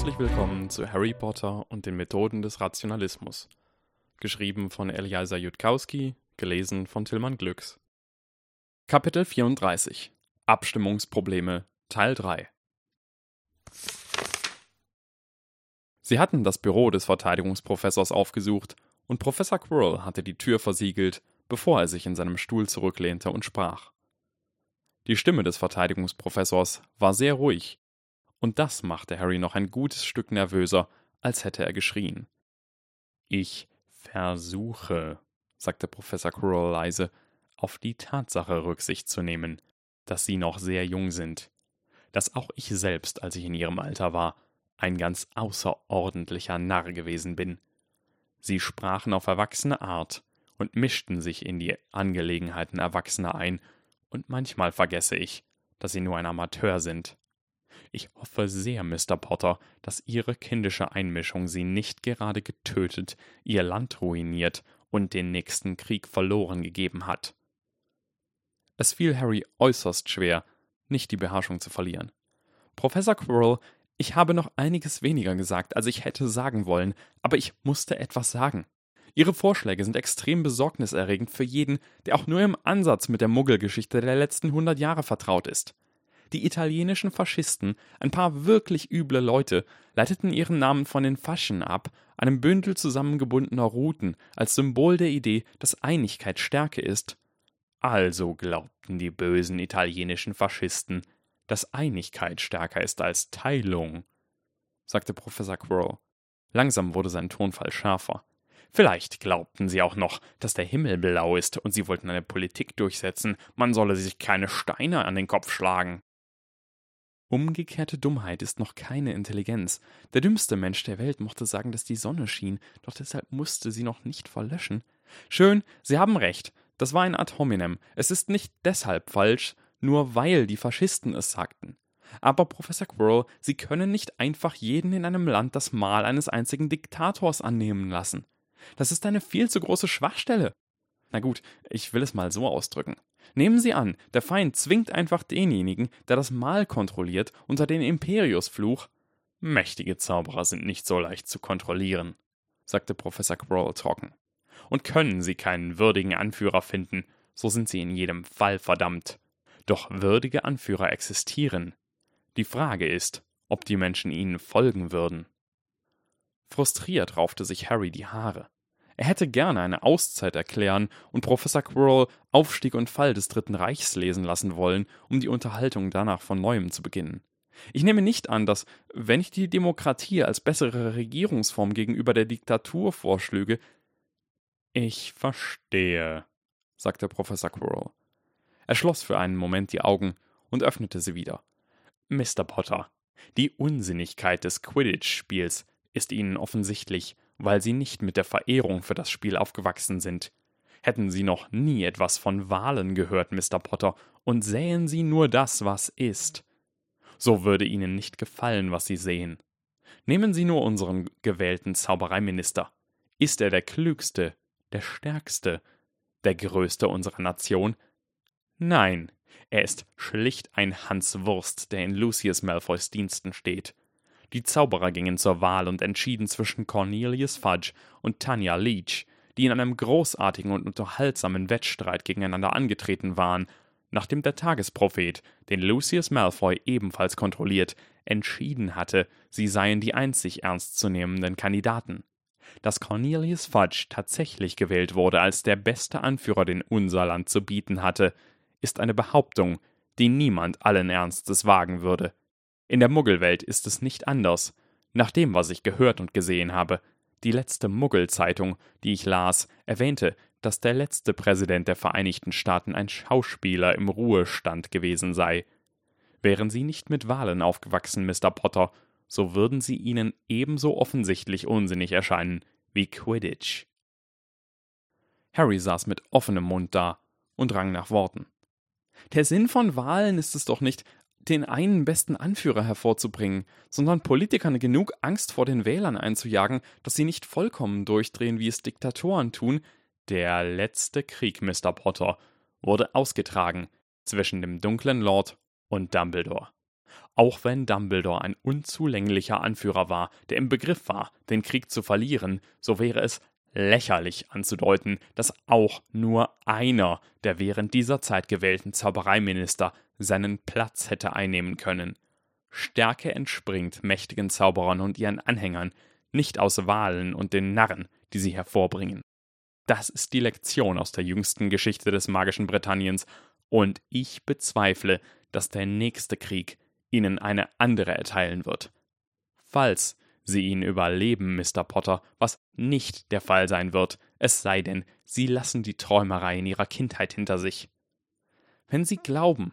Herzlich willkommen zu Harry Potter und den Methoden des Rationalismus. Geschrieben von Eliasa Jutkowski, gelesen von Tillmann Glücks. Kapitel 34 Abstimmungsprobleme Teil 3 Sie hatten das Büro des Verteidigungsprofessors aufgesucht, und Professor Quirrell hatte die Tür versiegelt, bevor er sich in seinem Stuhl zurücklehnte und sprach. Die Stimme des Verteidigungsprofessors war sehr ruhig, und das machte Harry noch ein gutes Stück nervöser, als hätte er geschrien. Ich versuche, sagte Professor Quirrell leise, auf die Tatsache Rücksicht zu nehmen, dass Sie noch sehr jung sind, dass auch ich selbst, als ich in Ihrem Alter war, ein ganz außerordentlicher Narr gewesen bin. Sie sprachen auf erwachsene Art und mischten sich in die Angelegenheiten Erwachsener ein, und manchmal vergesse ich, dass Sie nur ein Amateur sind. Ich hoffe sehr, Mr. Potter, dass Ihre kindische Einmischung Sie nicht gerade getötet, Ihr Land ruiniert und den nächsten Krieg verloren gegeben hat. Es fiel Harry äußerst schwer, nicht die Beherrschung zu verlieren. Professor Quirrell, ich habe noch einiges weniger gesagt, als ich hätte sagen wollen, aber ich musste etwas sagen. Ihre Vorschläge sind extrem besorgniserregend für jeden, der auch nur im Ansatz mit der Muggelgeschichte der letzten hundert Jahre vertraut ist. Die italienischen Faschisten, ein paar wirklich üble Leute, leiteten ihren Namen von den Faschen ab, einem Bündel zusammengebundener Ruten, als Symbol der Idee, dass Einigkeit Stärke ist. Also glaubten die bösen italienischen Faschisten, dass Einigkeit stärker ist als Teilung, sagte Professor Quirrell. Langsam wurde sein Tonfall schärfer. Vielleicht glaubten sie auch noch, dass der Himmel blau ist und sie wollten eine Politik durchsetzen, man solle sich keine Steine an den Kopf schlagen. Umgekehrte Dummheit ist noch keine Intelligenz. Der dümmste Mensch der Welt mochte sagen, dass die Sonne schien, doch deshalb musste sie noch nicht verlöschen. Schön, Sie haben recht. Das war ein Ad hominem. Es ist nicht deshalb falsch, nur weil die Faschisten es sagten. Aber Professor Quirrell, Sie können nicht einfach jeden in einem Land das Mahl eines einzigen Diktators annehmen lassen. Das ist eine viel zu große Schwachstelle. Na gut, ich will es mal so ausdrücken. Nehmen Sie an, der Feind zwingt einfach denjenigen, der das Mal kontrolliert, unter den Imperiusfluch. Mächtige Zauberer sind nicht so leicht zu kontrollieren, sagte Professor Quirrell trocken. Und können Sie keinen würdigen Anführer finden, so sind Sie in jedem Fall verdammt. Doch würdige Anführer existieren. Die Frage ist, ob die Menschen ihnen folgen würden. Frustriert raufte sich Harry die Haare. Er hätte gerne eine Auszeit erklären und Professor Quirrell Aufstieg und Fall des Dritten Reichs lesen lassen wollen, um die Unterhaltung danach von neuem zu beginnen. Ich nehme nicht an, dass, wenn ich die Demokratie als bessere Regierungsform gegenüber der Diktatur vorschlüge. Ich verstehe, sagte Professor Quirrell. Er schloss für einen Moment die Augen und öffnete sie wieder. Mr. Potter, die Unsinnigkeit des Quidditch-Spiels ist Ihnen offensichtlich weil sie nicht mit der Verehrung für das Spiel aufgewachsen sind. Hätten Sie noch nie etwas von Wahlen gehört, Mr. Potter, und sähen Sie nur das, was ist. So würde Ihnen nicht gefallen, was Sie sehen. Nehmen Sie nur unseren gewählten Zaubereiminister. Ist er der klügste, der stärkste, der größte unserer Nation? Nein, er ist schlicht ein Hanswurst, der in Lucius Malfoys Diensten steht. Die Zauberer gingen zur Wahl und entschieden zwischen Cornelius Fudge und Tanya Leach, die in einem großartigen und unterhaltsamen Wettstreit gegeneinander angetreten waren, nachdem der Tagesprophet, den Lucius Malfoy ebenfalls kontrolliert, entschieden hatte, sie seien die einzig ernstzunehmenden Kandidaten. Dass Cornelius Fudge tatsächlich gewählt wurde als der beste Anführer, den unser Land zu bieten hatte, ist eine Behauptung, die niemand allen Ernstes wagen würde. In der Muggelwelt ist es nicht anders. Nach dem, was ich gehört und gesehen habe, die letzte Muggelzeitung, die ich las, erwähnte, dass der letzte Präsident der Vereinigten Staaten ein Schauspieler im Ruhestand gewesen sei. Wären Sie nicht mit Wahlen aufgewachsen, Mr. Potter, so würden sie Ihnen ebenso offensichtlich unsinnig erscheinen wie Quidditch. Harry saß mit offenem Mund da und rang nach Worten. Der Sinn von Wahlen ist es doch nicht, den einen besten Anführer hervorzubringen, sondern Politikern genug Angst vor den Wählern einzujagen, dass sie nicht vollkommen durchdrehen, wie es Diktatoren tun. Der letzte Krieg, Mr. Potter, wurde ausgetragen zwischen dem dunklen Lord und Dumbledore. Auch wenn Dumbledore ein unzulänglicher Anführer war, der im Begriff war, den Krieg zu verlieren, so wäre es lächerlich anzudeuten, dass auch nur einer der während dieser Zeit gewählten Zaubereiminister seinen Platz hätte einnehmen können. Stärke entspringt mächtigen Zauberern und ihren Anhängern nicht aus Wahlen und den Narren, die sie hervorbringen. Das ist die Lektion aus der jüngsten Geschichte des magischen Britanniens, und ich bezweifle, dass der nächste Krieg ihnen eine andere erteilen wird. Falls sie ihn überleben, Mr. Potter, was nicht der Fall sein wird, es sei denn, sie lassen die Träumerei in ihrer Kindheit hinter sich. Wenn sie glauben,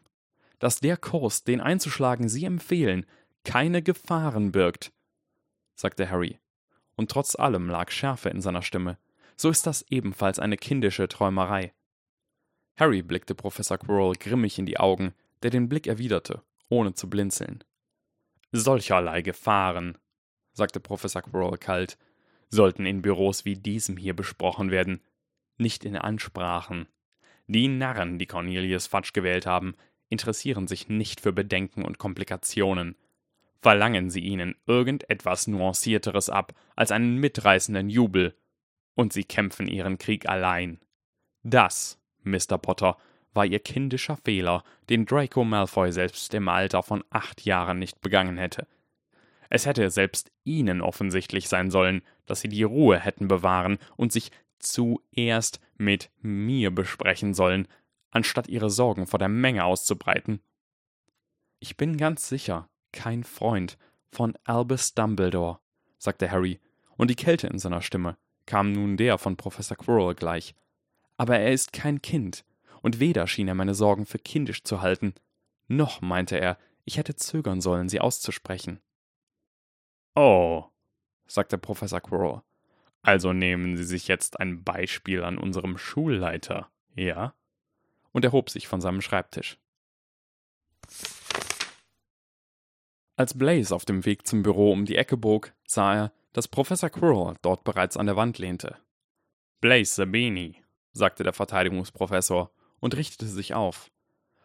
dass der Kurs, den einzuschlagen sie empfehlen, keine Gefahren birgt, sagte Harry, und trotz allem lag Schärfe in seiner Stimme, so ist das ebenfalls eine kindische Träumerei. Harry blickte Professor Quirrell grimmig in die Augen, der den Blick erwiderte, ohne zu blinzeln. Solcherlei Gefahren, sagte Professor Quirrell kalt, sollten in Büros wie diesem hier besprochen werden, nicht in Ansprachen. Die Narren, die Cornelius Fudge gewählt haben, interessieren sich nicht für Bedenken und Komplikationen. Verlangen sie ihnen irgendetwas Nuancierteres ab als einen mitreißenden Jubel, und sie kämpfen ihren Krieg allein. Das, Mr. Potter, war ihr kindischer Fehler, den Draco Malfoy selbst im Alter von acht Jahren nicht begangen hätte. Es hätte selbst ihnen offensichtlich sein sollen, dass sie die Ruhe hätten bewahren und sich zuerst mit mir besprechen sollen, anstatt ihre Sorgen vor der Menge auszubreiten. Ich bin ganz sicher kein Freund von Albus Dumbledore, sagte Harry, und die Kälte in seiner Stimme kam nun der von Professor Quirrell gleich. Aber er ist kein Kind, und weder schien er meine Sorgen für kindisch zu halten, noch meinte er, ich hätte zögern sollen, sie auszusprechen. Oh, sagte Professor Quirrell. Also nehmen Sie sich jetzt ein Beispiel an unserem Schulleiter, ja? Und er hob sich von seinem Schreibtisch. Als Blaze auf dem Weg zum Büro um die Ecke bog, sah er, dass Professor Quirrell dort bereits an der Wand lehnte. Blaze Sabini, sagte der Verteidigungsprofessor und richtete sich auf.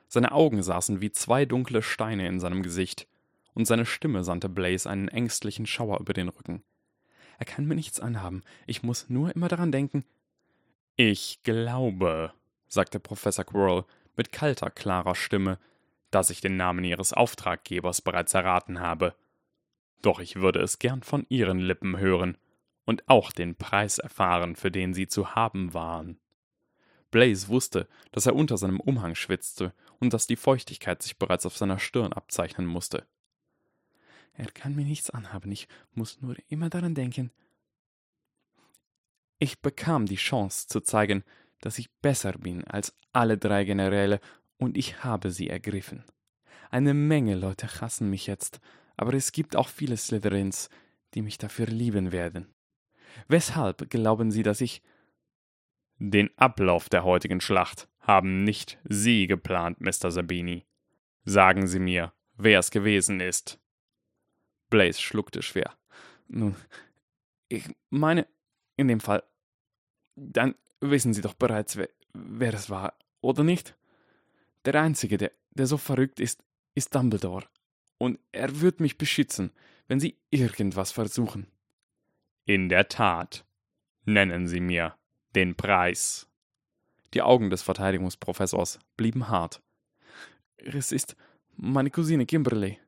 Seine Augen saßen wie zwei dunkle Steine in seinem Gesicht, und seine Stimme sandte Blaze einen ängstlichen Schauer über den Rücken. Er kann mir nichts anhaben, ich muss nur immer daran denken. Ich glaube, sagte Professor Quirrell mit kalter, klarer Stimme, dass ich den Namen Ihres Auftraggebers bereits erraten habe. Doch ich würde es gern von Ihren Lippen hören und auch den Preis erfahren, für den Sie zu haben waren. Blaze wusste, dass er unter seinem Umhang schwitzte und dass die Feuchtigkeit sich bereits auf seiner Stirn abzeichnen musste. Er kann mir nichts anhaben, ich muss nur immer daran denken. Ich bekam die Chance zu zeigen, dass ich besser bin als alle drei Generäle, und ich habe sie ergriffen. Eine Menge Leute hassen mich jetzt, aber es gibt auch viele Slytherins, die mich dafür lieben werden. Weshalb glauben Sie, dass ich. Den Ablauf der heutigen Schlacht haben nicht Sie geplant, Mr. Sabini. Sagen Sie mir, wer es gewesen ist. Blaze schluckte schwer. Nun, ich meine, in dem Fall, dann wissen Sie doch bereits, wer, wer es war, oder nicht? Der Einzige, der, der so verrückt ist, ist Dumbledore. Und er wird mich beschützen, wenn Sie irgendwas versuchen. In der Tat. Nennen Sie mir den Preis. Die Augen des Verteidigungsprofessors blieben hart. Es ist meine Cousine Kimberly,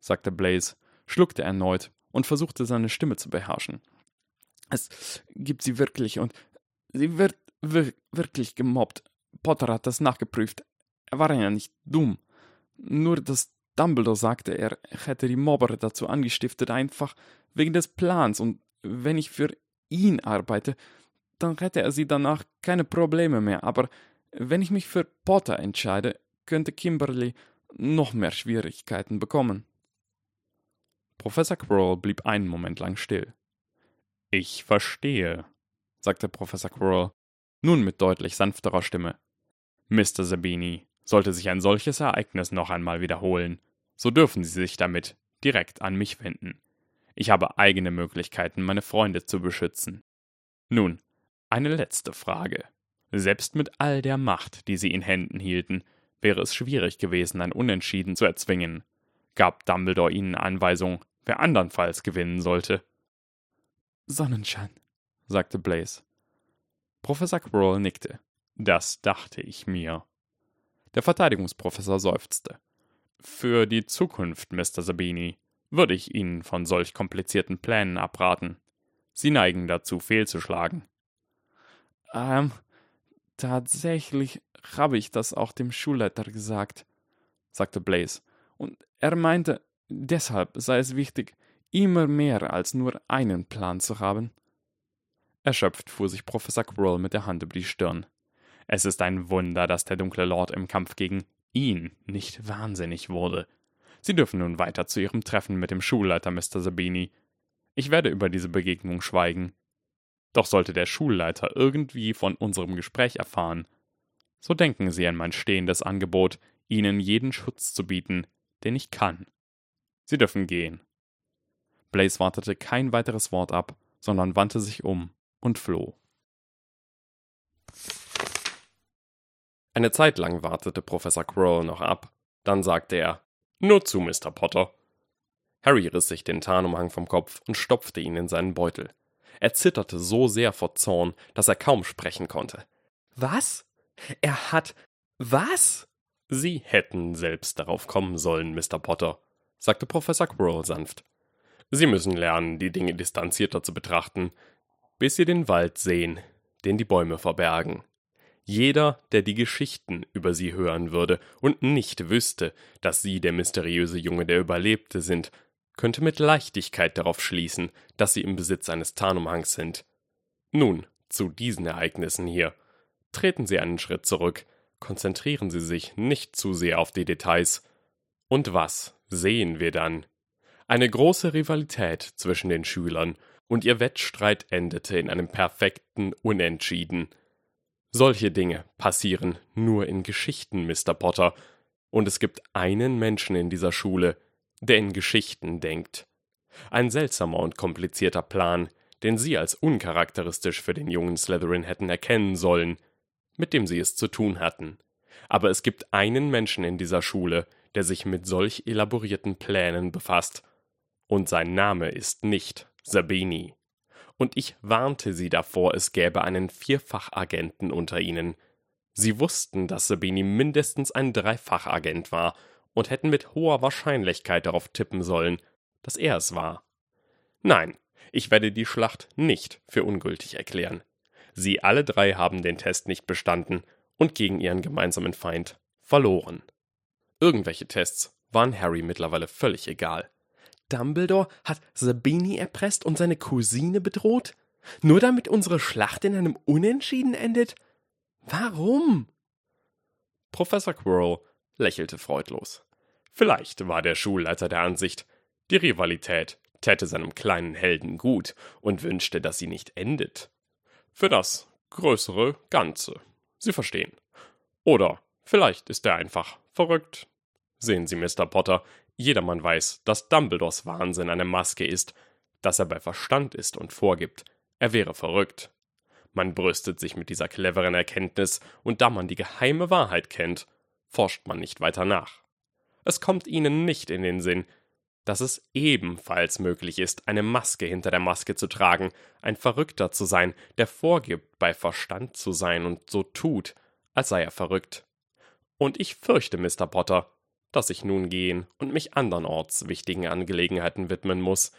sagte Blaze schluckte erneut und versuchte seine Stimme zu beherrschen. Es gibt sie wirklich und sie wird wir wirklich gemobbt. Potter hat das nachgeprüft. Er war ja nicht dumm. Nur dass Dumbledore sagte, er hätte die Mobber dazu angestiftet, einfach wegen des Plans und wenn ich für ihn arbeite, dann hätte er sie danach keine Probleme mehr, aber wenn ich mich für Potter entscheide, könnte Kimberly noch mehr Schwierigkeiten bekommen. Professor Quirrell blieb einen Moment lang still. Ich verstehe, sagte Professor Quirrell, nun mit deutlich sanfterer Stimme. Mr. Sabini, sollte sich ein solches Ereignis noch einmal wiederholen, so dürfen Sie sich damit direkt an mich wenden. Ich habe eigene Möglichkeiten, meine Freunde zu beschützen. Nun, eine letzte Frage. Selbst mit all der Macht, die Sie in Händen hielten, wäre es schwierig gewesen, ein Unentschieden zu erzwingen. Gab Dumbledore ihnen Anweisung, wer andernfalls gewinnen sollte? Sonnenschein, sagte Blaze. Professor Quirrell nickte. Das dachte ich mir. Der Verteidigungsprofessor seufzte. Für die Zukunft, Mr. Sabini, würde ich Ihnen von solch komplizierten Plänen abraten. Sie neigen dazu, fehlzuschlagen. Ähm, tatsächlich habe ich das auch dem Schulleiter gesagt, sagte Blaze. Und er meinte, deshalb sei es wichtig, immer mehr als nur einen Plan zu haben. Erschöpft fuhr sich Professor Quirrell mit der Hand über die Stirn. Es ist ein Wunder, dass der dunkle Lord im Kampf gegen ihn nicht wahnsinnig wurde. Sie dürfen nun weiter zu Ihrem Treffen mit dem Schulleiter, Mr. Sabini. Ich werde über diese Begegnung schweigen. Doch sollte der Schulleiter irgendwie von unserem Gespräch erfahren, so denken Sie an mein stehendes Angebot, Ihnen jeden Schutz zu bieten, den ich kann. Sie dürfen gehen. Blaze wartete kein weiteres Wort ab, sondern wandte sich um und floh. Eine Zeit lang wartete Professor Quirrell noch ab. Dann sagte er: Nur zu, Mr. Potter. Harry riss sich den Tarnumhang vom Kopf und stopfte ihn in seinen Beutel. Er zitterte so sehr vor Zorn, dass er kaum sprechen konnte. Was? Er hat. Was? Sie hätten selbst darauf kommen sollen, Mr. Potter, sagte Professor Quirrell sanft. Sie müssen lernen, die Dinge distanzierter zu betrachten, bis Sie den Wald sehen, den die Bäume verbergen. Jeder, der die Geschichten über sie hören würde und nicht wüsste, dass sie der mysteriöse Junge, der überlebte, sind, könnte mit Leichtigkeit darauf schließen, dass sie im Besitz eines Tarnumhangs sind. Nun, zu diesen Ereignissen hier. Treten Sie einen Schritt zurück, konzentrieren Sie sich nicht zu sehr auf die Details. Und was sehen wir dann? Eine große Rivalität zwischen den Schülern, und ihr Wettstreit endete in einem perfekten Unentschieden. Solche Dinge passieren nur in Geschichten, Mr. Potter, und es gibt einen Menschen in dieser Schule, der in Geschichten denkt. Ein seltsamer und komplizierter Plan, den Sie als uncharakteristisch für den jungen Slytherin hätten erkennen sollen, mit dem Sie es zu tun hatten. Aber es gibt einen Menschen in dieser Schule, der sich mit solch elaborierten Plänen befasst, und sein Name ist nicht Sabini. Und ich warnte sie davor, es gäbe einen Vierfachagenten unter ihnen. Sie wussten, dass Sabini mindestens ein Dreifachagent war und hätten mit hoher Wahrscheinlichkeit darauf tippen sollen, dass er es war. Nein, ich werde die Schlacht nicht für ungültig erklären. Sie alle drei haben den Test nicht bestanden und gegen ihren gemeinsamen Feind verloren. Irgendwelche Tests waren Harry mittlerweile völlig egal. Dumbledore hat Sabini erpresst und seine Cousine bedroht? Nur damit unsere Schlacht in einem Unentschieden endet? Warum? Professor Quirrell lächelte freudlos. Vielleicht war der Schulleiter der Ansicht, die Rivalität täte seinem kleinen Helden gut und wünschte, dass sie nicht endet. Für das größere Ganze. Sie verstehen. Oder vielleicht ist er einfach verrückt. Sehen Sie, Mr. Potter, Jedermann weiß, dass Dumbledores Wahnsinn eine Maske ist, dass er bei Verstand ist und vorgibt, er wäre verrückt. Man brüstet sich mit dieser cleveren Erkenntnis, und da man die geheime Wahrheit kennt, forscht man nicht weiter nach. Es kommt ihnen nicht in den Sinn, dass es ebenfalls möglich ist, eine Maske hinter der Maske zu tragen, ein Verrückter zu sein, der vorgibt, bei Verstand zu sein und so tut, als sei er verrückt. Und ich fürchte, Mr. Potter, dass ich nun gehen und mich andernorts wichtigen Angelegenheiten widmen muss,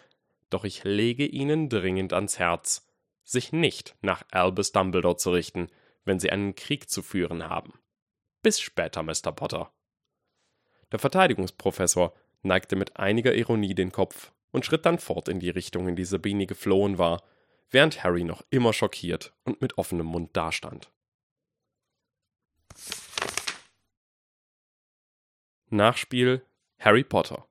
doch ich lege Ihnen dringend ans Herz, sich nicht nach Albus Dumbledore zu richten, wenn Sie einen Krieg zu führen haben. Bis später, Mr. Potter. Der Verteidigungsprofessor neigte mit einiger Ironie den Kopf und schritt dann fort in die Richtung, in die Sabini geflohen war, während Harry noch immer schockiert und mit offenem Mund dastand. Nachspiel Harry Potter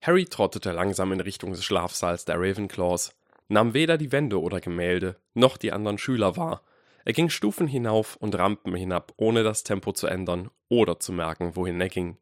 Harry trottete langsam in Richtung des Schlafsaals der Ravenclaws, nahm weder die Wände oder Gemälde noch die anderen Schüler wahr. Er ging Stufen hinauf und Rampen hinab, ohne das Tempo zu ändern oder zu merken, wohin er ging.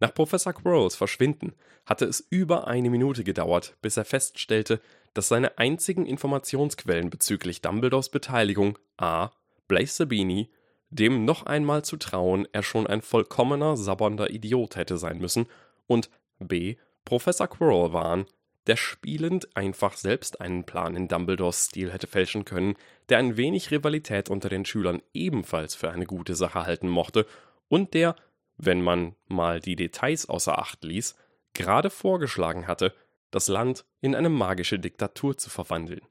Nach Professor Quirrells Verschwinden hatte es über eine Minute gedauert, bis er feststellte, dass seine einzigen Informationsquellen bezüglich Dumbledores Beteiligung a. Blaise Sabini, dem noch einmal zu trauen, er schon ein vollkommener, sabbernder Idiot hätte sein müssen, und b. Professor Quirrell waren, der spielend einfach selbst einen Plan in Dumbledores Stil hätte fälschen können, der ein wenig Rivalität unter den Schülern ebenfalls für eine gute Sache halten mochte und der, wenn man mal die Details außer Acht ließ, gerade vorgeschlagen hatte, das Land in eine magische Diktatur zu verwandeln.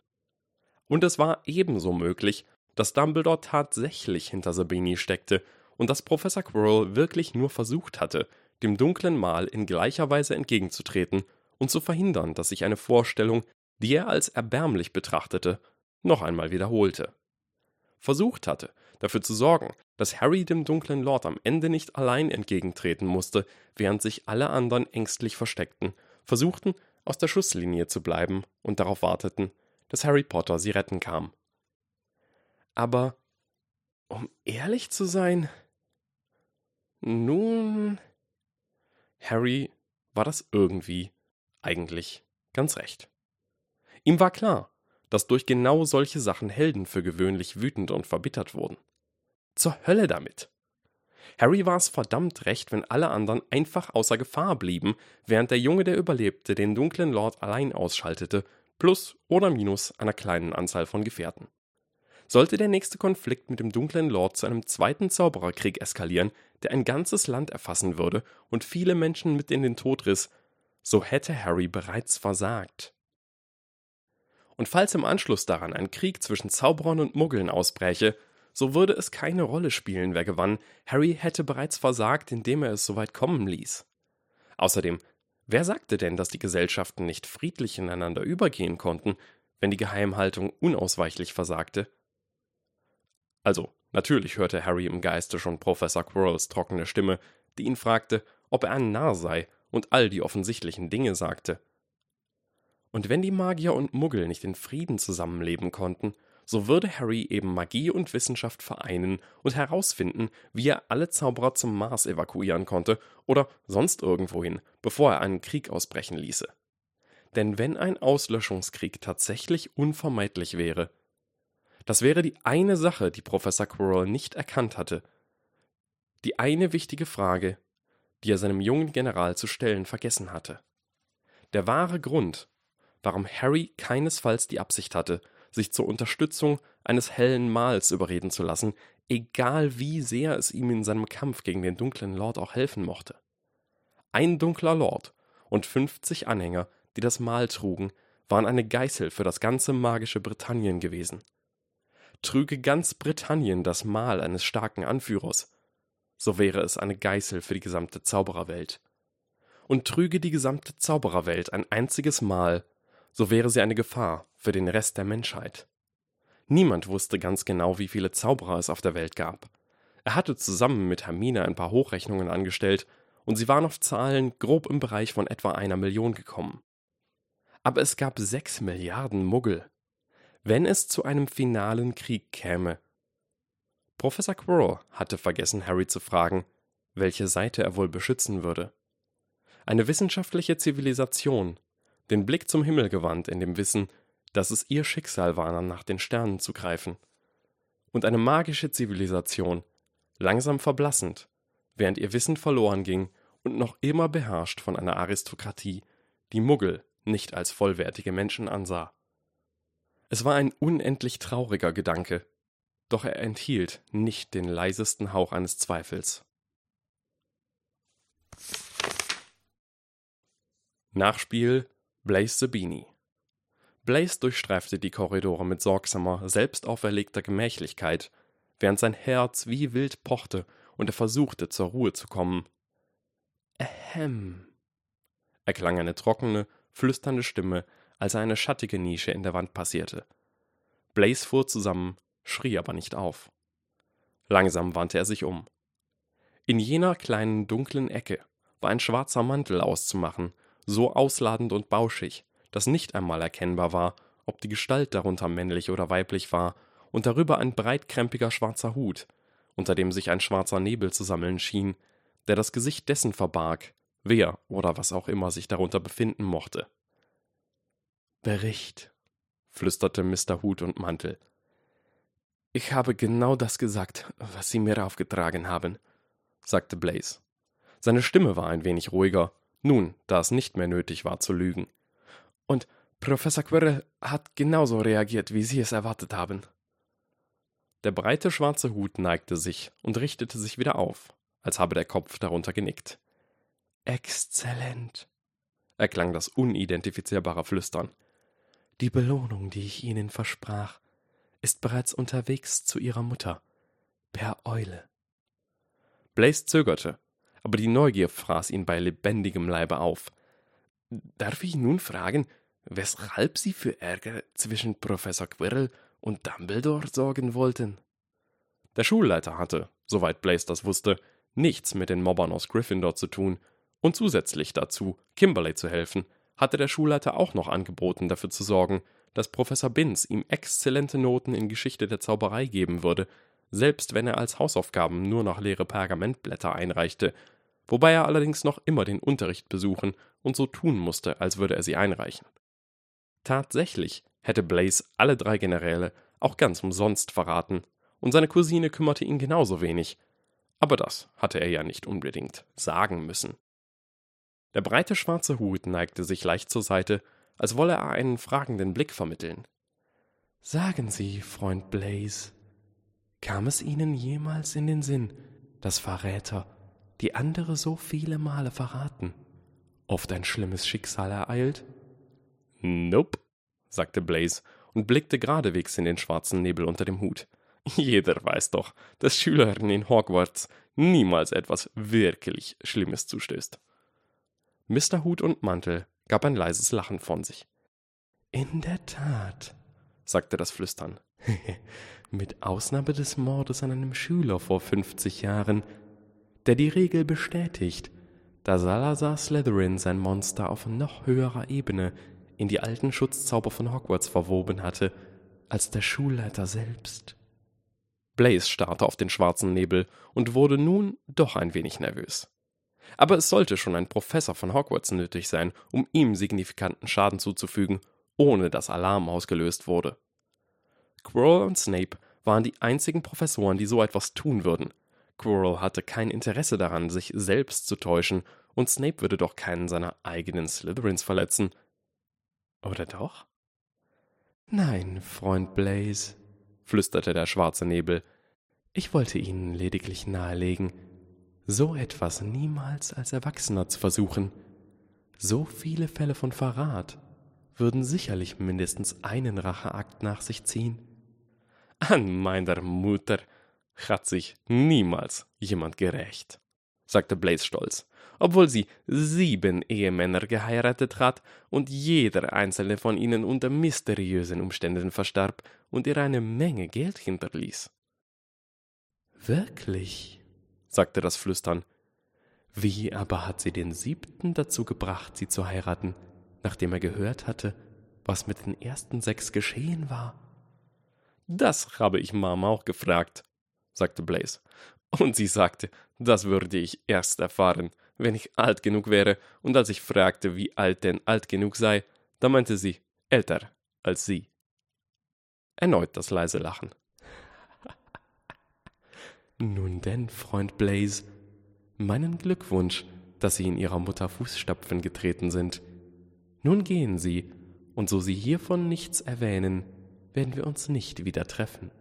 Und es war ebenso möglich, dass Dumbledore tatsächlich hinter Sabini steckte und dass Professor Quirrell wirklich nur versucht hatte, dem dunklen Mal in gleicher Weise entgegenzutreten und zu verhindern, dass sich eine Vorstellung, die er als erbärmlich betrachtete, noch einmal wiederholte. Versucht hatte, dafür zu sorgen, dass Harry dem dunklen Lord am Ende nicht allein entgegentreten musste, während sich alle anderen ängstlich versteckten, versuchten, aus der Schusslinie zu bleiben und darauf warteten, dass Harry Potter sie retten kam. Aber, um ehrlich zu sein, nun, Harry war das irgendwie eigentlich ganz recht. Ihm war klar, dass durch genau solche Sachen Helden für gewöhnlich wütend und verbittert wurden. Zur Hölle damit! Harry war es verdammt recht, wenn alle anderen einfach außer Gefahr blieben, während der Junge, der überlebte, den dunklen Lord allein ausschaltete, plus oder minus einer kleinen Anzahl von Gefährten. Sollte der nächste Konflikt mit dem dunklen Lord zu einem zweiten Zaubererkrieg eskalieren, der ein ganzes Land erfassen würde und viele Menschen mit in den Tod riss, so hätte Harry bereits versagt. Und falls im Anschluss daran ein Krieg zwischen Zauberern und Muggeln ausbräche, so würde es keine Rolle spielen, wer gewann, Harry hätte bereits versagt, indem er es so weit kommen ließ. Außerdem, wer sagte denn, dass die Gesellschaften nicht friedlich ineinander übergehen konnten, wenn die Geheimhaltung unausweichlich versagte? Also, natürlich hörte Harry im Geiste schon Professor Quirrells trockene Stimme, die ihn fragte, ob er ein Narr sei und all die offensichtlichen Dinge sagte. Und wenn die Magier und Muggel nicht in Frieden zusammenleben konnten, so würde Harry eben Magie und Wissenschaft vereinen und herausfinden, wie er alle Zauberer zum Mars evakuieren konnte oder sonst irgendwohin, bevor er einen Krieg ausbrechen ließe. Denn wenn ein Auslöschungskrieg tatsächlich unvermeidlich wäre, das wäre die eine Sache, die Professor Quirrell nicht erkannt hatte. Die eine wichtige Frage, die er seinem jungen General zu stellen vergessen hatte. Der wahre Grund, warum Harry keinesfalls die Absicht hatte, sich zur Unterstützung eines hellen Mahls überreden zu lassen, egal wie sehr es ihm in seinem Kampf gegen den dunklen Lord auch helfen mochte. Ein dunkler Lord und fünfzig Anhänger, die das Mahl trugen, waren eine Geißel für das ganze magische Britannien gewesen. Trüge ganz Britannien das Mahl eines starken Anführers, so wäre es eine Geißel für die gesamte Zaubererwelt. Und trüge die gesamte Zaubererwelt ein einziges Mal, so wäre sie eine Gefahr für den Rest der Menschheit. Niemand wusste ganz genau, wie viele Zauberer es auf der Welt gab. Er hatte zusammen mit Hermine ein paar Hochrechnungen angestellt, und sie waren auf Zahlen grob im Bereich von etwa einer Million gekommen. Aber es gab sechs Milliarden Muggel. Wenn es zu einem finalen Krieg käme, Professor Quirrell hatte vergessen, Harry zu fragen, welche Seite er wohl beschützen würde. Eine wissenschaftliche Zivilisation, den Blick zum Himmel gewandt in dem Wissen, dass es ihr Schicksal war, nach den Sternen zu greifen. Und eine magische Zivilisation, langsam verblassend, während ihr Wissen verloren ging und noch immer beherrscht von einer Aristokratie, die Muggel nicht als vollwertige Menschen ansah. Es war ein unendlich trauriger Gedanke, doch er enthielt nicht den leisesten Hauch eines Zweifels. Nachspiel Blaze Sabini Blaze durchstreifte die Korridore mit sorgsamer, selbst auferlegter Gemächlichkeit, während sein Herz wie wild pochte und er versuchte, zur Ruhe zu kommen. Ahem, erklang eine trockene, flüsternde Stimme, als er eine schattige Nische in der Wand passierte. Blaze fuhr zusammen schrie aber nicht auf. Langsam wandte er sich um. In jener kleinen dunklen Ecke war ein schwarzer Mantel auszumachen, so ausladend und bauschig, dass nicht einmal erkennbar war, ob die Gestalt darunter männlich oder weiblich war, und darüber ein breitkrempiger schwarzer Hut, unter dem sich ein schwarzer Nebel zu sammeln schien, der das Gesicht dessen verbarg, wer oder was auch immer sich darunter befinden mochte. Bericht, flüsterte Mr. Hut und Mantel. Ich habe genau das gesagt, was Sie mir aufgetragen haben, sagte Blaze. Seine Stimme war ein wenig ruhiger, nun, da es nicht mehr nötig war zu lügen. Und Professor Quirrell hat genauso reagiert, wie Sie es erwartet haben. Der breite schwarze Hut neigte sich und richtete sich wieder auf, als habe der Kopf darunter genickt. Exzellent, erklang das unidentifizierbare Flüstern. Die Belohnung, die ich Ihnen versprach, ist bereits unterwegs zu Ihrer Mutter. Per Eule. Blaze zögerte, aber die Neugier fraß ihn bei lebendigem Leibe auf. Darf ich nun fragen, weshalb Sie für Ärger zwischen Professor Quirrell und Dumbledore sorgen wollten? Der Schulleiter hatte, soweit Blaze das wusste, nichts mit den Mobbern aus Gryffindor zu tun, und zusätzlich dazu, Kimberley zu helfen, hatte der Schulleiter auch noch angeboten, dafür zu sorgen, dass Professor Binz ihm exzellente Noten in Geschichte der Zauberei geben würde, selbst wenn er als Hausaufgaben nur noch leere Pergamentblätter einreichte, wobei er allerdings noch immer den Unterricht besuchen und so tun musste, als würde er sie einreichen. Tatsächlich hätte Blaze alle drei Generäle auch ganz umsonst verraten, und seine Cousine kümmerte ihn genauso wenig, aber das hatte er ja nicht unbedingt sagen müssen. Der breite schwarze Hut neigte sich leicht zur Seite, als wolle er einen fragenden Blick vermitteln. Sagen Sie, Freund Blaze, kam es Ihnen jemals in den Sinn, dass Verräter, die andere so viele Male verraten, oft ein schlimmes Schicksal ereilt? Nope, sagte Blaze und blickte geradewegs in den schwarzen Nebel unter dem Hut. Jeder weiß doch, dass Schülerinnen in Hogwarts niemals etwas wirklich Schlimmes zustößt. Mr. Hut und Mantel gab ein leises Lachen von sich. In der Tat, sagte das Flüstern. Mit Ausnahme des Mordes an einem Schüler vor fünfzig Jahren, der die Regel bestätigt, da Salazar Slytherin sein Monster auf noch höherer Ebene in die alten Schutzzauber von Hogwarts verwoben hatte, als der Schulleiter selbst. Blaze starrte auf den schwarzen Nebel und wurde nun doch ein wenig nervös. Aber es sollte schon ein Professor von Hogwarts nötig sein, um ihm signifikanten Schaden zuzufügen, ohne dass Alarm ausgelöst wurde. Quirrell und Snape waren die einzigen Professoren, die so etwas tun würden. Quirrell hatte kein Interesse daran, sich selbst zu täuschen, und Snape würde doch keinen seiner eigenen Slytherins verletzen. Oder doch? Nein, Freund Blaze, flüsterte der schwarze Nebel. Ich wollte Ihnen lediglich nahelegen, so etwas niemals als Erwachsener zu versuchen. So viele Fälle von Verrat würden sicherlich mindestens einen Racheakt nach sich ziehen. An meiner Mutter hat sich niemals jemand gerecht, sagte Blaze stolz, obwohl sie sieben Ehemänner geheiratet hat und jeder einzelne von ihnen unter mysteriösen Umständen verstarb und ihr eine Menge Geld hinterließ. Wirklich? Sagte das Flüstern. Wie aber hat sie den siebten dazu gebracht, sie zu heiraten, nachdem er gehört hatte, was mit den ersten sechs geschehen war? Das habe ich Mama auch gefragt, sagte Blaze. Und sie sagte, das würde ich erst erfahren, wenn ich alt genug wäre, und als ich fragte, wie alt denn alt genug sei, da meinte sie, älter als sie. Erneut das leise Lachen. Nun denn, Freund Blaze, meinen Glückwunsch, dass Sie in Ihrer Mutter Fußstapfen getreten sind. Nun gehen Sie, und so Sie hiervon nichts erwähnen, werden wir uns nicht wieder treffen.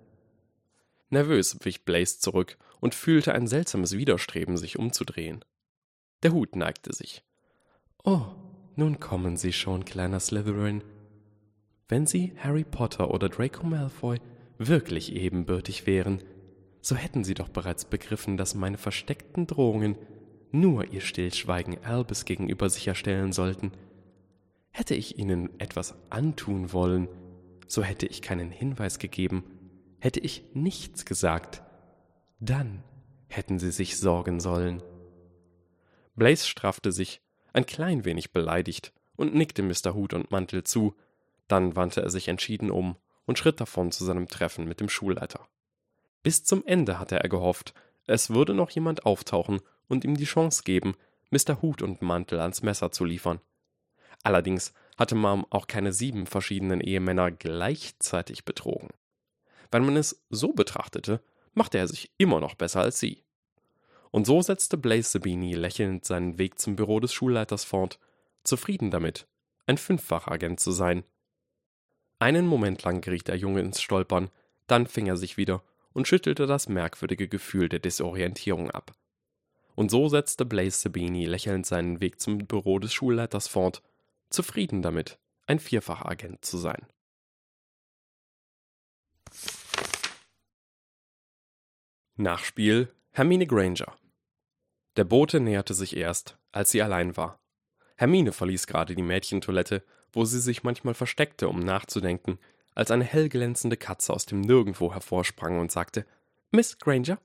Nervös wich Blaze zurück und fühlte ein seltsames Widerstreben, sich umzudrehen. Der Hut neigte sich. Oh, nun kommen Sie schon, kleiner Slytherin. Wenn Sie Harry Potter oder Draco Malfoy wirklich ebenbürtig wären, so hätten sie doch bereits begriffen, dass meine versteckten Drohungen nur ihr Stillschweigen Albus gegenüber sicherstellen sollten. Hätte ich ihnen etwas antun wollen, so hätte ich keinen Hinweis gegeben, hätte ich nichts gesagt. Dann hätten sie sich sorgen sollen. Blaze straffte sich, ein klein wenig beleidigt, und nickte Mr. Hut und Mantel zu, dann wandte er sich entschieden um und schritt davon zu seinem Treffen mit dem Schulleiter. Bis zum Ende hatte er gehofft, es würde noch jemand auftauchen und ihm die Chance geben, Mr. Hut und Mantel ans Messer zu liefern. Allerdings hatte Mom auch keine sieben verschiedenen Ehemänner gleichzeitig betrogen. Wenn man es so betrachtete, machte er sich immer noch besser als sie. Und so setzte Blaze Sabini lächelnd seinen Weg zum Büro des Schulleiters fort, zufrieden damit, ein Fünffachagent zu sein. Einen Moment lang geriet der Junge ins Stolpern, dann fing er sich wieder und schüttelte das merkwürdige Gefühl der Desorientierung ab. Und so setzte Blaze Sabini lächelnd seinen Weg zum Büro des Schulleiters fort, zufrieden damit, ein Vierfachagent zu sein. Nachspiel Hermine Granger Der Bote näherte sich erst, als sie allein war. Hermine verließ gerade die Mädchentoilette, wo sie sich manchmal versteckte, um nachzudenken, als eine hellglänzende Katze aus dem Nirgendwo hervorsprang und sagte Miss Granger?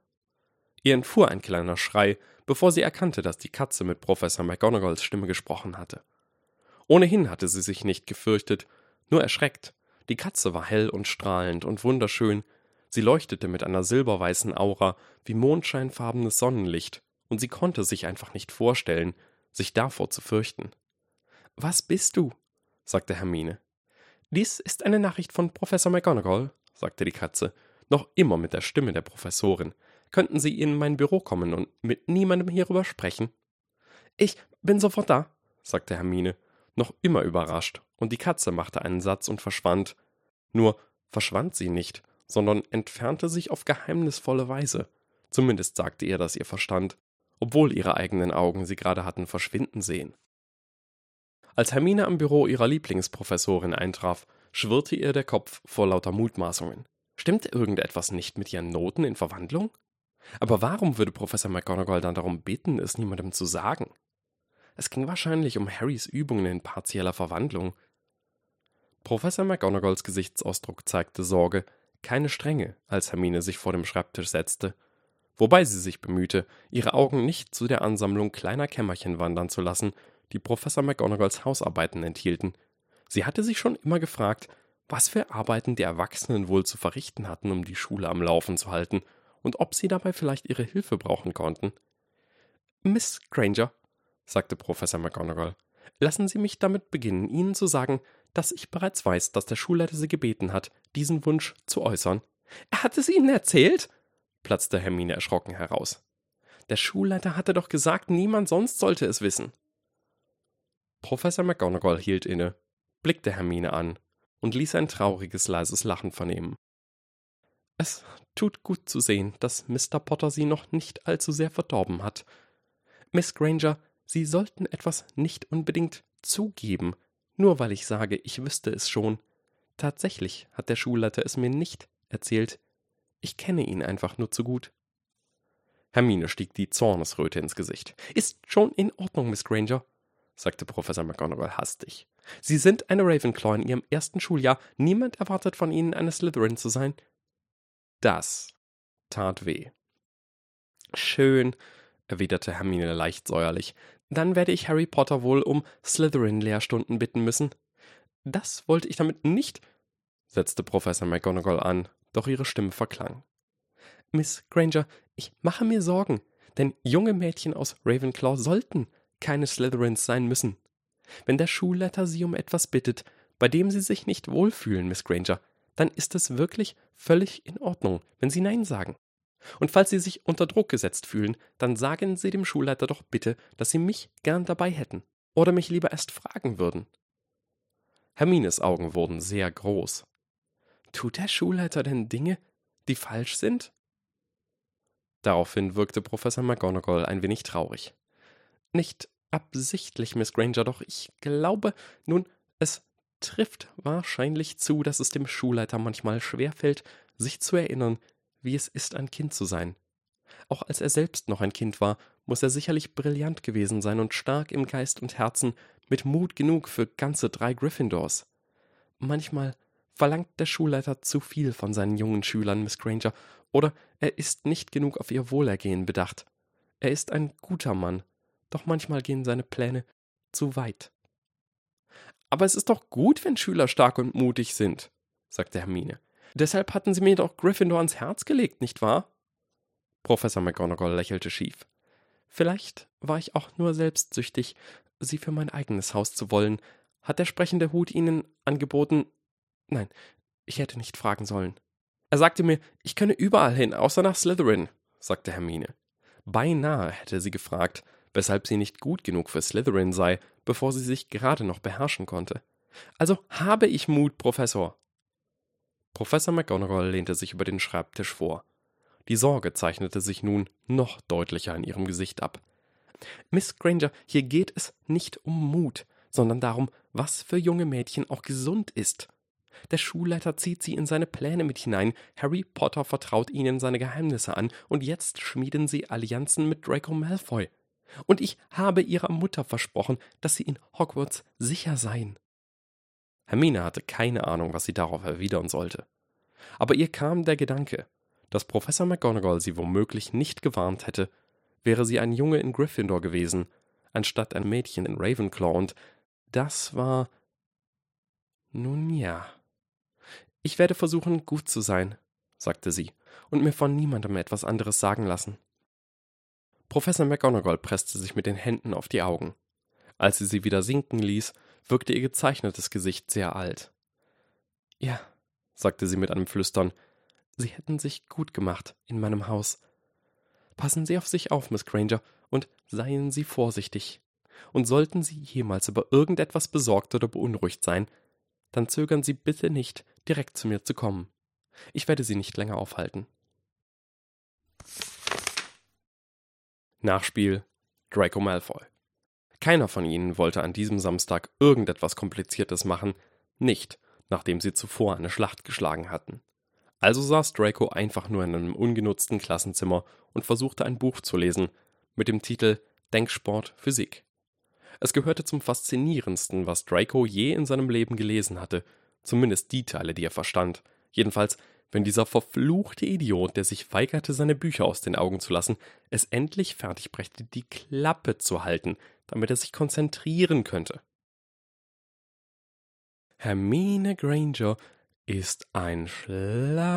Ihr entfuhr ein kleiner Schrei, bevor sie erkannte, dass die Katze mit Professor McGonagalls Stimme gesprochen hatte. Ohnehin hatte sie sich nicht gefürchtet, nur erschreckt. Die Katze war hell und strahlend und wunderschön, sie leuchtete mit einer silberweißen Aura wie mondscheinfarbenes Sonnenlicht, und sie konnte sich einfach nicht vorstellen, sich davor zu fürchten. Was bist du? sagte Hermine. Dies ist eine Nachricht von Professor McGonagall, sagte die Katze, noch immer mit der Stimme der Professorin. Könnten Sie in mein Büro kommen und mit niemandem hierüber sprechen? Ich bin sofort da, sagte Hermine, noch immer überrascht, und die Katze machte einen Satz und verschwand. Nur verschwand sie nicht, sondern entfernte sich auf geheimnisvolle Weise. Zumindest sagte ihr das ihr Verstand, obwohl ihre eigenen Augen sie gerade hatten verschwinden sehen. Als Hermine am Büro ihrer Lieblingsprofessorin eintraf, schwirrte ihr der Kopf vor lauter Mutmaßungen. Stimmte irgendetwas nicht mit ihren Noten in Verwandlung? Aber warum würde Professor McGonagall dann darum bitten, es niemandem zu sagen? Es ging wahrscheinlich um Harrys Übungen in partieller Verwandlung. Professor McGonagalls Gesichtsausdruck zeigte Sorge, keine Strenge, als Hermine sich vor dem Schreibtisch setzte, wobei sie sich bemühte, ihre Augen nicht zu der Ansammlung kleiner Kämmerchen wandern zu lassen, die Professor McGonagalls Hausarbeiten enthielten. Sie hatte sich schon immer gefragt, was für Arbeiten die Erwachsenen wohl zu verrichten hatten, um die Schule am Laufen zu halten, und ob sie dabei vielleicht ihre Hilfe brauchen konnten. Miss Granger, sagte Professor McGonagall, lassen Sie mich damit beginnen, Ihnen zu sagen, dass ich bereits weiß, dass der Schulleiter Sie gebeten hat, diesen Wunsch zu äußern. Er hat es Ihnen erzählt? platzte Hermine erschrocken heraus. Der Schulleiter hatte doch gesagt, niemand sonst sollte es wissen. Professor McGonagall hielt inne, blickte Hermine an und ließ ein trauriges, leises Lachen vernehmen. Es tut gut zu sehen, dass Mr. Potter Sie noch nicht allzu sehr verdorben hat. Miss Granger, Sie sollten etwas nicht unbedingt zugeben, nur weil ich sage, ich wüsste es schon. Tatsächlich hat der Schulleiter es mir nicht erzählt. Ich kenne ihn einfach nur zu gut. Hermine stieg die Zornesröte ins Gesicht. Ist schon in Ordnung, Miss Granger sagte Professor McGonagall hastig. Sie sind eine Ravenclaw in Ihrem ersten Schuljahr. Niemand erwartet von Ihnen, eine Slytherin zu sein. Das tat weh. Schön, erwiderte Hermine leicht säuerlich. Dann werde ich Harry Potter wohl um Slytherin-Lehrstunden bitten müssen. Das wollte ich damit nicht, setzte Professor McGonagall an, doch ihre Stimme verklang. Miss Granger, ich mache mir Sorgen, denn junge Mädchen aus Ravenclaw sollten keine Slytherins sein müssen. Wenn der Schulleiter Sie um etwas bittet, bei dem Sie sich nicht wohlfühlen, Miss Granger, dann ist es wirklich völlig in Ordnung, wenn Sie Nein sagen. Und falls Sie sich unter Druck gesetzt fühlen, dann sagen Sie dem Schulleiter doch bitte, dass Sie mich gern dabei hätten oder mich lieber erst fragen würden. Hermines Augen wurden sehr groß. Tut der Schulleiter denn Dinge, die falsch sind? Daraufhin wirkte Professor McGonagall ein wenig traurig. Nicht absichtlich, Miss Granger, doch ich glaube, nun, es trifft wahrscheinlich zu, dass es dem Schulleiter manchmal schwerfällt, sich zu erinnern, wie es ist, ein Kind zu sein. Auch als er selbst noch ein Kind war, muss er sicherlich brillant gewesen sein und stark im Geist und Herzen, mit Mut genug für ganze drei Gryffindors. Manchmal verlangt der Schulleiter zu viel von seinen jungen Schülern, Miss Granger, oder er ist nicht genug auf ihr Wohlergehen bedacht. Er ist ein guter Mann, doch manchmal gehen seine Pläne zu weit. Aber es ist doch gut, wenn Schüler stark und mutig sind, sagte Hermine. Deshalb hatten sie mir doch Gryffindor ans Herz gelegt, nicht wahr? Professor McGonagall lächelte schief. Vielleicht war ich auch nur selbstsüchtig, sie für mein eigenes Haus zu wollen. Hat der sprechende Hut Ihnen angeboten? Nein, ich hätte nicht fragen sollen. Er sagte mir, ich könne überall hin, außer nach Slytherin, sagte Hermine. Beinahe hätte sie gefragt, weshalb sie nicht gut genug für Slytherin sei, bevor sie sich gerade noch beherrschen konnte. Also habe ich Mut, Professor. Professor McGonagall lehnte sich über den Schreibtisch vor. Die Sorge zeichnete sich nun noch deutlicher in ihrem Gesicht ab. Miss Granger, hier geht es nicht um Mut, sondern darum, was für junge Mädchen auch gesund ist. Der Schulleiter zieht sie in seine Pläne mit hinein, Harry Potter vertraut ihnen seine Geheimnisse an, und jetzt schmieden sie Allianzen mit Draco Malfoy. Und ich habe ihrer Mutter versprochen, dass sie in Hogwarts sicher seien. Hermine hatte keine Ahnung, was sie darauf erwidern sollte. Aber ihr kam der Gedanke, dass Professor McGonagall sie womöglich nicht gewarnt hätte, wäre sie ein Junge in Gryffindor gewesen, anstatt ein Mädchen in Ravenclaw, und das war. Nun ja. Ich werde versuchen, gut zu sein, sagte sie, und mir von niemandem etwas anderes sagen lassen. Professor McGonagall presste sich mit den Händen auf die Augen. Als sie sie wieder sinken ließ, wirkte ihr gezeichnetes Gesicht sehr alt. Ja, sagte sie mit einem Flüstern, Sie hätten sich gut gemacht in meinem Haus. Passen Sie auf sich auf, Miss Granger, und seien Sie vorsichtig. Und sollten Sie jemals über irgendetwas besorgt oder beunruhigt sein, dann zögern Sie bitte nicht, direkt zu mir zu kommen. Ich werde Sie nicht länger aufhalten. Nachspiel Draco Malfoy. Keiner von ihnen wollte an diesem Samstag irgendetwas Kompliziertes machen, nicht, nachdem sie zuvor eine Schlacht geschlagen hatten. Also saß Draco einfach nur in einem ungenutzten Klassenzimmer und versuchte ein Buch zu lesen, mit dem Titel Denksport Physik. Es gehörte zum Faszinierendsten, was Draco je in seinem Leben gelesen hatte, zumindest die Teile, die er verstand. Jedenfalls, wenn dieser verfluchte Idiot, der sich weigerte, seine Bücher aus den Augen zu lassen, es endlich fertigbrächte, die Klappe zu halten, damit er sich konzentrieren könnte. Hermine Granger ist ein Schlammblut,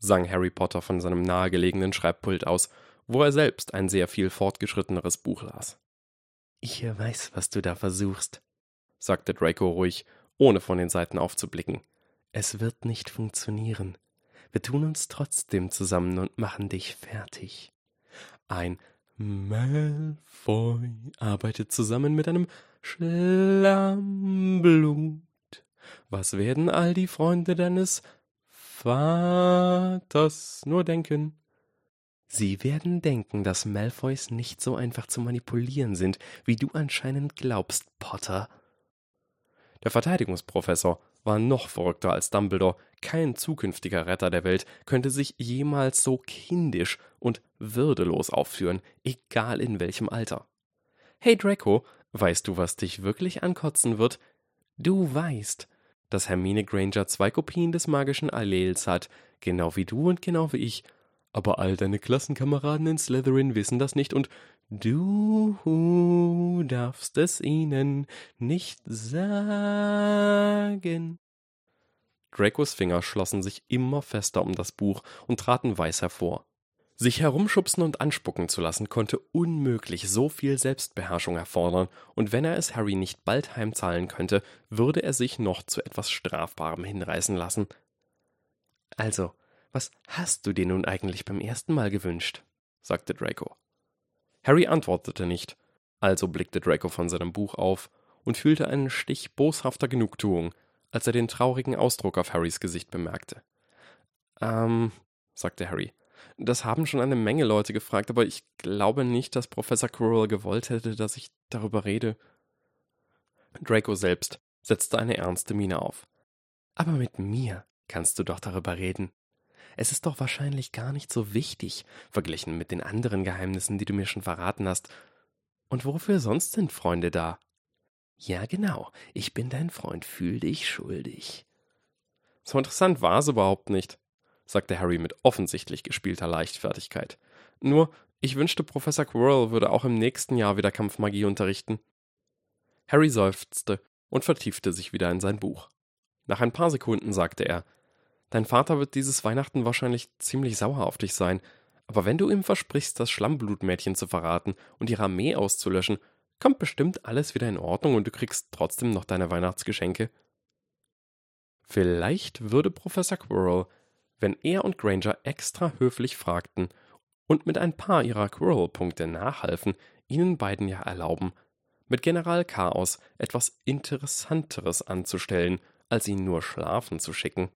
sang Harry Potter von seinem nahegelegenen Schreibpult aus, wo er selbst ein sehr viel fortgeschritteneres Buch las. Ich weiß, was du da versuchst, sagte Draco ruhig, ohne von den Seiten aufzublicken. Es wird nicht funktionieren. Wir tun uns trotzdem zusammen und machen dich fertig. Ein Malfoy arbeitet zusammen mit einem Schlammblut. Was werden all die Freunde deines Vaters nur denken? Sie werden denken, dass Malfoys nicht so einfach zu manipulieren sind, wie du anscheinend glaubst, Potter. Der Verteidigungsprofessor war noch verrückter als Dumbledore. Kein zukünftiger Retter der Welt könnte sich jemals so kindisch und würdelos aufführen, egal in welchem Alter. Hey Draco, weißt du, was dich wirklich ankotzen wird? Du weißt, dass Hermine Granger zwei Kopien des magischen Allels hat, genau wie du und genau wie ich. Aber all deine Klassenkameraden in Slytherin wissen das nicht und Du darfst es ihnen nicht sagen. Dracos Finger schlossen sich immer fester um das Buch und traten weiß hervor. Sich herumschubsen und anspucken zu lassen, konnte unmöglich so viel Selbstbeherrschung erfordern, und wenn er es Harry nicht bald heimzahlen könnte, würde er sich noch zu etwas Strafbarem hinreißen lassen. Also, was hast du dir nun eigentlich beim ersten Mal gewünscht? sagte Draco. Harry antwortete nicht, also blickte Draco von seinem Buch auf und fühlte einen Stich boshafter Genugtuung, als er den traurigen Ausdruck auf Harrys Gesicht bemerkte. Ähm, sagte Harry, das haben schon eine Menge Leute gefragt, aber ich glaube nicht, dass Professor Quirrell gewollt hätte, dass ich darüber rede. Draco selbst setzte eine ernste Miene auf. Aber mit mir kannst du doch darüber reden. Es ist doch wahrscheinlich gar nicht so wichtig, verglichen mit den anderen Geheimnissen, die du mir schon verraten hast. Und wofür sonst sind Freunde da? Ja, genau, ich bin dein Freund, fühl dich schuldig. So interessant war es überhaupt nicht, sagte Harry mit offensichtlich gespielter Leichtfertigkeit. Nur, ich wünschte, Professor Quirrell würde auch im nächsten Jahr wieder Kampfmagie unterrichten. Harry seufzte und vertiefte sich wieder in sein Buch. Nach ein paar Sekunden sagte er, Dein Vater wird dieses Weihnachten wahrscheinlich ziemlich sauer auf dich sein, aber wenn du ihm versprichst, das Schlammblutmädchen zu verraten und ihre Armee auszulöschen, kommt bestimmt alles wieder in Ordnung und du kriegst trotzdem noch deine Weihnachtsgeschenke. Vielleicht würde Professor Quirrell, wenn er und Granger extra höflich fragten und mit ein paar ihrer Quirrell-Punkte nachhalfen, ihnen beiden ja erlauben, mit General Chaos etwas Interessanteres anzustellen, als ihn nur schlafen zu schicken.